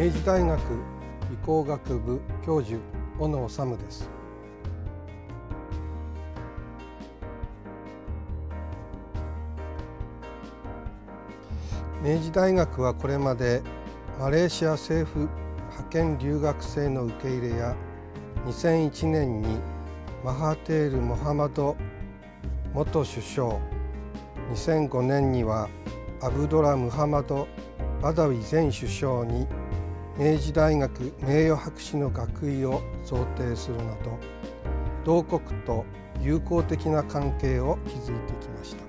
明治大学理工学部教授小野治です。明治大学はこれまでマレーシア政府派遣留学生の受け入れや2001年にマハテール・モハマド元首相2005年にはアブドラ・ムハマド・バダウィ前首相に明治大学名誉博士の学位を贈呈するなど同国と友好的な関係を築いてきました。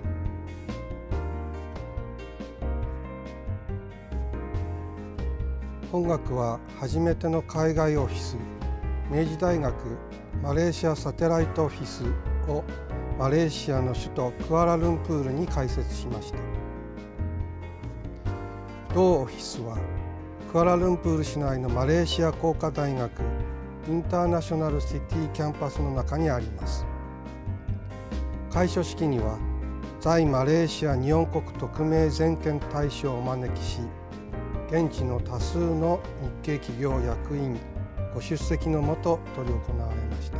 本学は初めての海外オフィス明治大学マレーシアサテライトオフィスをマレーシアの首都クアラルンプールに開設しました。同オフィスはクアラルンプール市内のマレーシア工科大学インターナショナルシティキャンパスの中にあります。開所式には在マレーシア日本国特命全権大使をお招きし現地の多数の日系企業役員ご出席のもと執り行われました。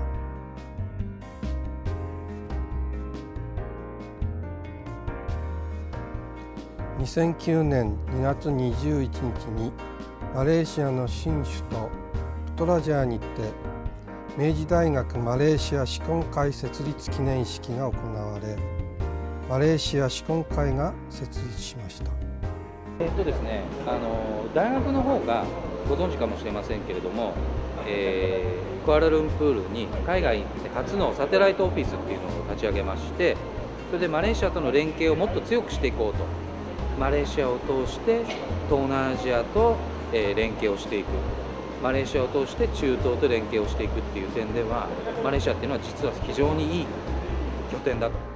2009年2月21日にマレーシアの新首都プトラジャーに行って明治大学マレーシア歯根会設立記念式が行われマレーシア歯根会が設立しました。えっとですね、あの大学の方がご存知かもしれませんけれども、えー、クアラルンプールに海外初のサテライトオフィスっていうのを立ち上げましてそれでマレーシアとの連携をもっと強くしていこうとマレーシアを通して東南アジアと、え、連携をしていくマレーシアを通して中東と連携をしていくっていう点ではマレーシアっていうのは実は非常にいい拠点だと。